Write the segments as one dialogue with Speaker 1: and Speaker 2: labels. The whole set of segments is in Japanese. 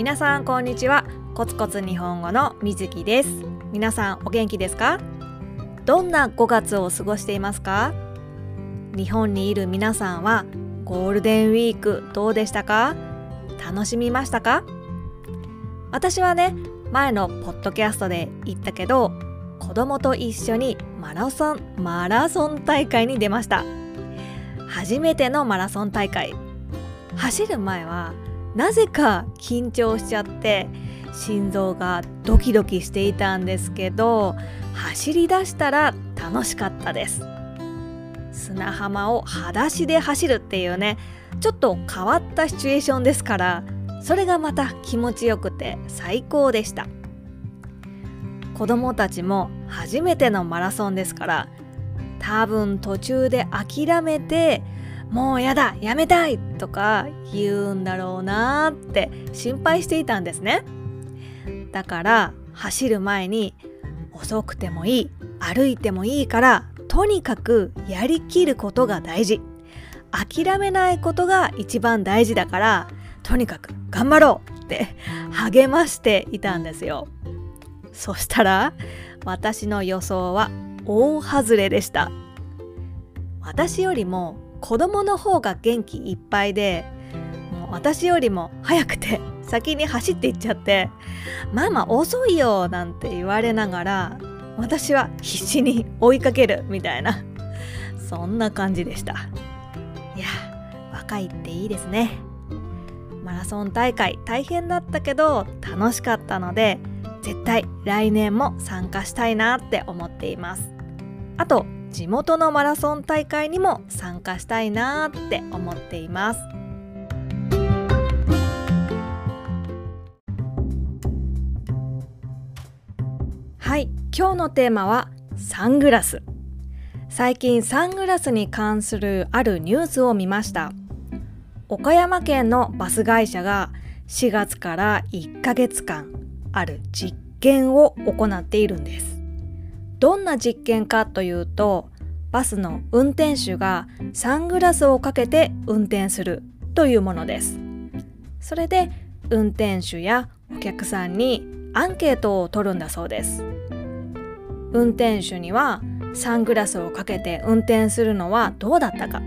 Speaker 1: 皆さんこんにちは。コツコツ日本語のみずきです。皆さんお元気ですか？どんな5月を過ごしていますか？日本にいる皆さんはゴールデンウィークどうでしたか？楽しみましたか？私はね前のポッドキャストで言ったけど子供と一緒にマラソンマラソン大会に出ました。初めてのマラソン大会。走る前はなぜか緊張しちゃって心臓がドキドキしていたんですけど走り出したら楽しかったです。砂浜を裸足で走るっていうねちょっと変わったシチュエーションですからそれがまた気持ちよくて最高でした。子供たちも初めてのマラソンですから多分途中で諦めてもうやだやめたいとか言うんだろうなって心配していたんですね。だから走る前に遅くてもいい歩いてもいいからとにかくやりきることが大事。諦めないことが一番大事だからとにかく頑張ろうって励ましていたんですよ。そしたら私の予想は大外れでした。私よりも子供の方が元気いっぱいでもう私よりも早くて先に走っていっちゃって「ママ遅いよ」なんて言われながら私は必死に追いかけるみたいなそんな感じでした。いや若いっていいですね。マラソン大会大変だったけど楽しかったので絶対来年も参加したいなって思っています。あと地元のマラソン大会にも参加したいなって思っています。はい今日のテーマはサングラス。最近サングラスに関するあるニュースを見ました。岡山県のバス会社が4月から1ヶ月間ある実験を行っているんです。どんな実験かというとバスの運転手がサングラスをかけて運転するというものです。それで運転手やお客さんにアンケートを取るんだそうです。運転手にはサングラスをかけて運転するのはどうだったか。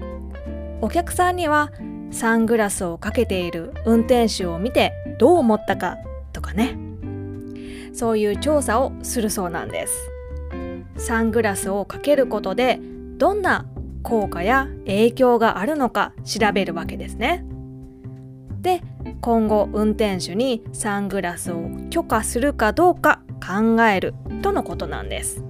Speaker 1: お客さんにはサングラスをかけている運転手を見てどう思ったかとかね。そういう調査をするそうなんです。サングラスをかけることでどんな効果や影響があるのか調べるわけですね。で今後運転手にサングラスを許可するかどうか考えるとのことなんです。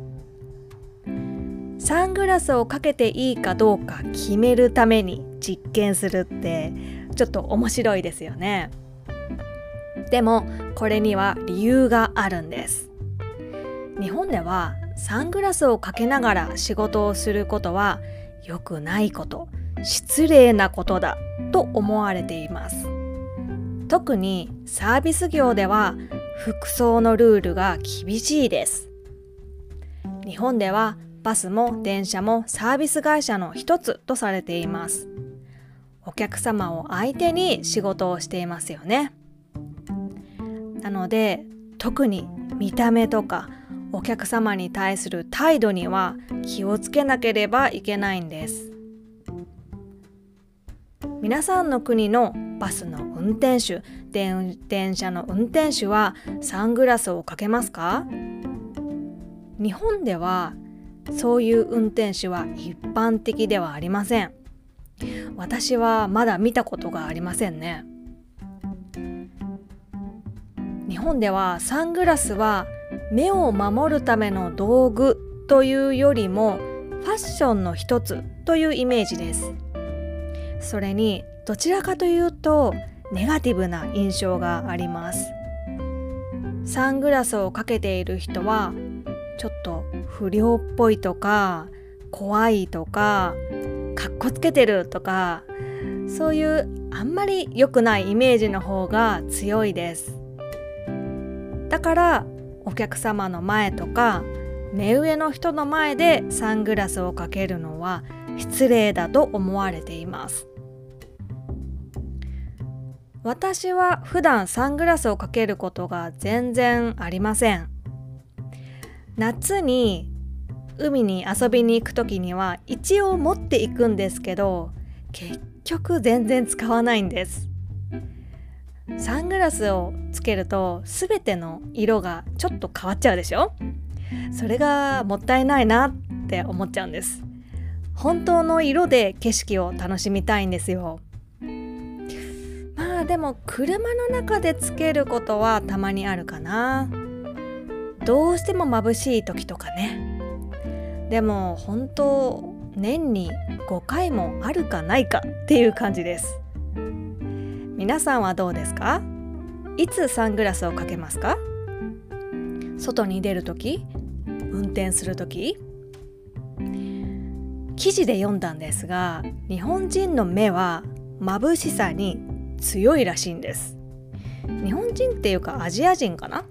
Speaker 1: サングラスをかけていいかどうか決めるために実験するってちょっと面白いですよね。でもこれには理由があるんです。日本ではサングラスをかけながら仕事をすることは良くないこと失礼なことだと思われています。特にサービス業では服装のルールが厳しいです。日本ではバスも電車もサービス会社の一つとされています。お客様を相手に仕事をしていますよね。なので特に見た目とかお客様に対する態度には気をつけなければいけないんです。皆さんの国のバスの運転手電車の運転手はサングラスをかけますか？日本ではそういう運転手は一般的ではありません。私はまだ見たことがありませんね。日本ではサングラスは目を守るための道具というよりもファッションの一つというイメージです。それにどちらかというとネガティブな印象があります。サングラスをかけている人はちょっと不良っぽいとか怖いとかかっこつけてるとかそういうあんまり良くないイメージの方が強いです。だからお客様の前とか目上の人の前でサングラスをかけるのは失礼だと思われています。私は普段サングラスをかけることが全然ありません。夏に海に遊びに行く時には一応持っていくんですけど結局全然使わないんです。サングラスをつけると全ての色がちょっと変わっちゃうでしょ？それがもったいないなって思っちゃうんです。本当の色で景色を楽しみたいんですよ。まあでも車の中でつけることはたまにあるかな。どうしても眩しい時とかね。でも本当年に5回もあるかないかっていう感じです。皆さんはどうですか？いつサングラスをかけますか？外に出る時？運転する時？記事で読んだんですが日本人の目は眩しさに強いらしいんです。日本人っていうかアジア人かな？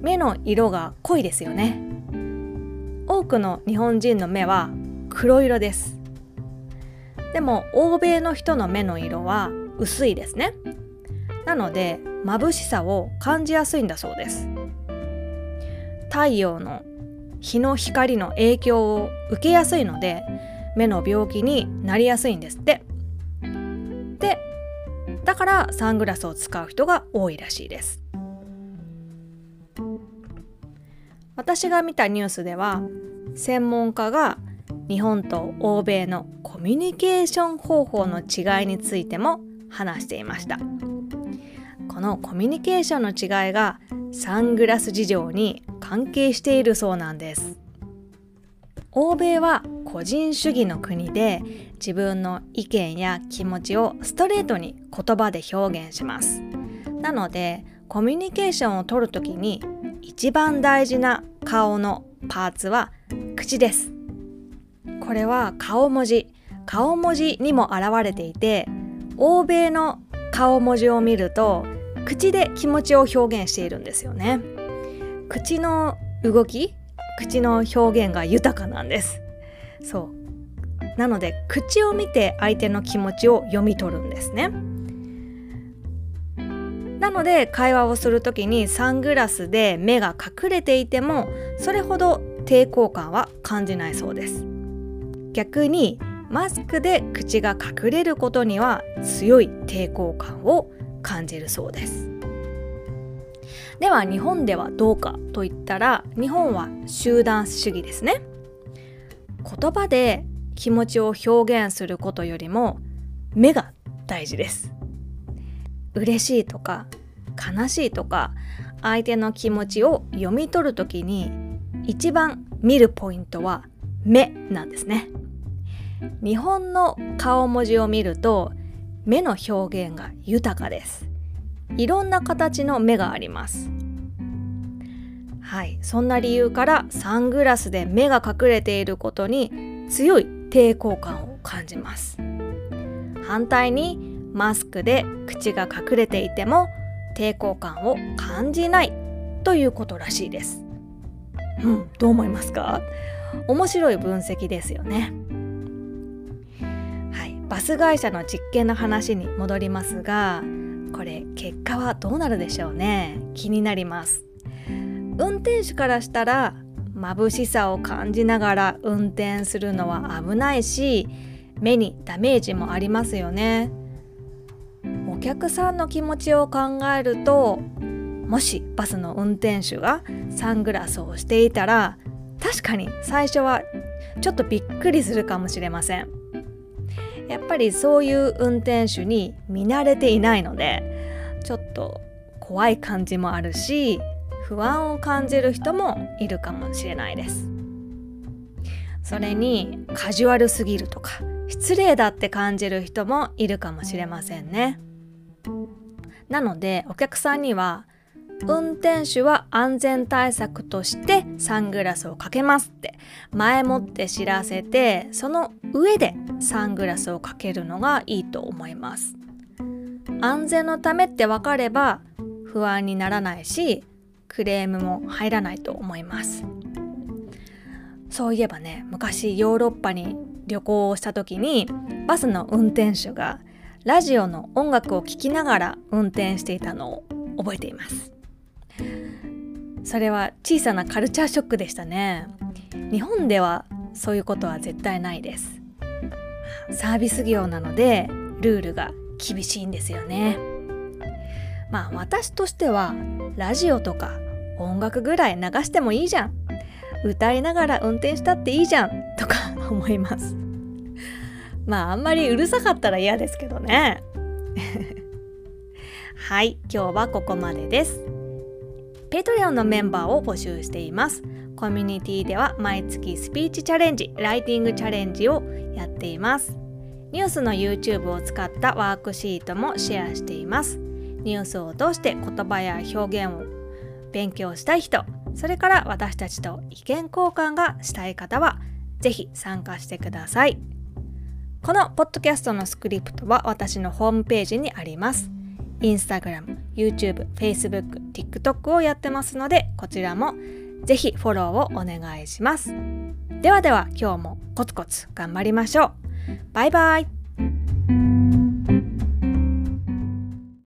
Speaker 1: 目の色が濃いですよね。多くの日本人の目は黒色です。でも欧米の人の目の色は薄いですね。なので眩しさを感じやすいんだそうです。太陽の日の光の影響を受けやすいので目の病気になりやすいんですって。でだからサングラスを使う人が多いらしいです。私が見たニュースでは専門家が日本と欧米のコミュニケーション方法の違いについても話していました。このコミュニケーションの違いがサングラス事情に関係しているそうなんです。欧米は個人主義の国で自分の意見や気持ちをストレートに言葉で表現します。なのでコミュニケーションを取るときに一番大事な顔のパーツは口です。これは顔文字。顔文字にも現れていて欧米の顔文字を見ると口で気持ちを表現しているんですよね。口の動き口の表現が豊かなんです。そう。なので口を見て相手の気持ちを読み取るんですね。なので会話をする時にサングラスで目が隠れていてもそれほど抵抗感は感じないそうです。逆にマスクで口が隠れることには強い抵抗感を感じるそうです。では日本ではどうかといったら日本は集団主義ですね。言葉で気持ちを表現することよりも目が大事です。嬉しいとか悲しいとか相手の気持ちを読み取る時に一番見るポイントは目なんですね。日本の顔文字を見ると目の表現が豊かです。いろんな形の目があります。はい。そんな理由からサングラスで目が隠れていることに強い抵抗感を感じます。反対にマスクで口が隠れていても抵抗感を感じないということらしいです。うん。どう思いますか？面白い分析ですよね。バス会社の実験の話に戻りますがこれ結果はどうなるでしょうね？気になります。運転手からしたら眩しさを感じながら運転するのは危ないし目にダメージもありますよね。お客さんの気持ちを考えるともしバスの運転手がサングラスをしていたら確かに最初はちょっとびっくりするかもしれません。やっぱりそういう運転手に見慣れていないのでちょっと怖い感じもあるし不安を感じる人もいるかもしれないです。それにカジュアルすぎるとか失礼だって感じる人もいるかもしれませんね。なのでお客さんには運転手は安全対策としてサングラスをかけますって。前もって知らせてその上でサングラスをかけるのがいいと思います。安全のためって分かれば不安にならないしクレームも入らないと思います。そういえばね昔ヨーロッパに旅行をした時にバスの運転手がラジオの音楽を聴きながら運転していたのを覚えています。それは小さなカルチャーショックでしたね。日本ではそういうことは絶対ないです。サービス業なのでルールが厳しいんですよね。まあ私としてはラジオとか音楽ぐらい流してもいいじゃん。歌いながら運転したっていいじゃん。とか 思います。まああんまりうるさかったら嫌ですけどね。はい今日はここまでです。 Patreon のメンバーを募集しています。コミュニティでは毎月スピーチチャレンジライティングチャレンジをやっています。ニュースの YouTube を使ったワークシートもシェアしています。ニュースを通して言葉や表現を勉強したい人それから私たちと意見交換がしたい方はぜひ参加してください。このポッドキャストのスクリプトは私のホームページにあります。インスタグラム、YouTube、Facebook、TikTok をやってますのでこちらもぜひフォローをお願いします。ではでは今日もコツコツ頑張りましょう。バイバイ。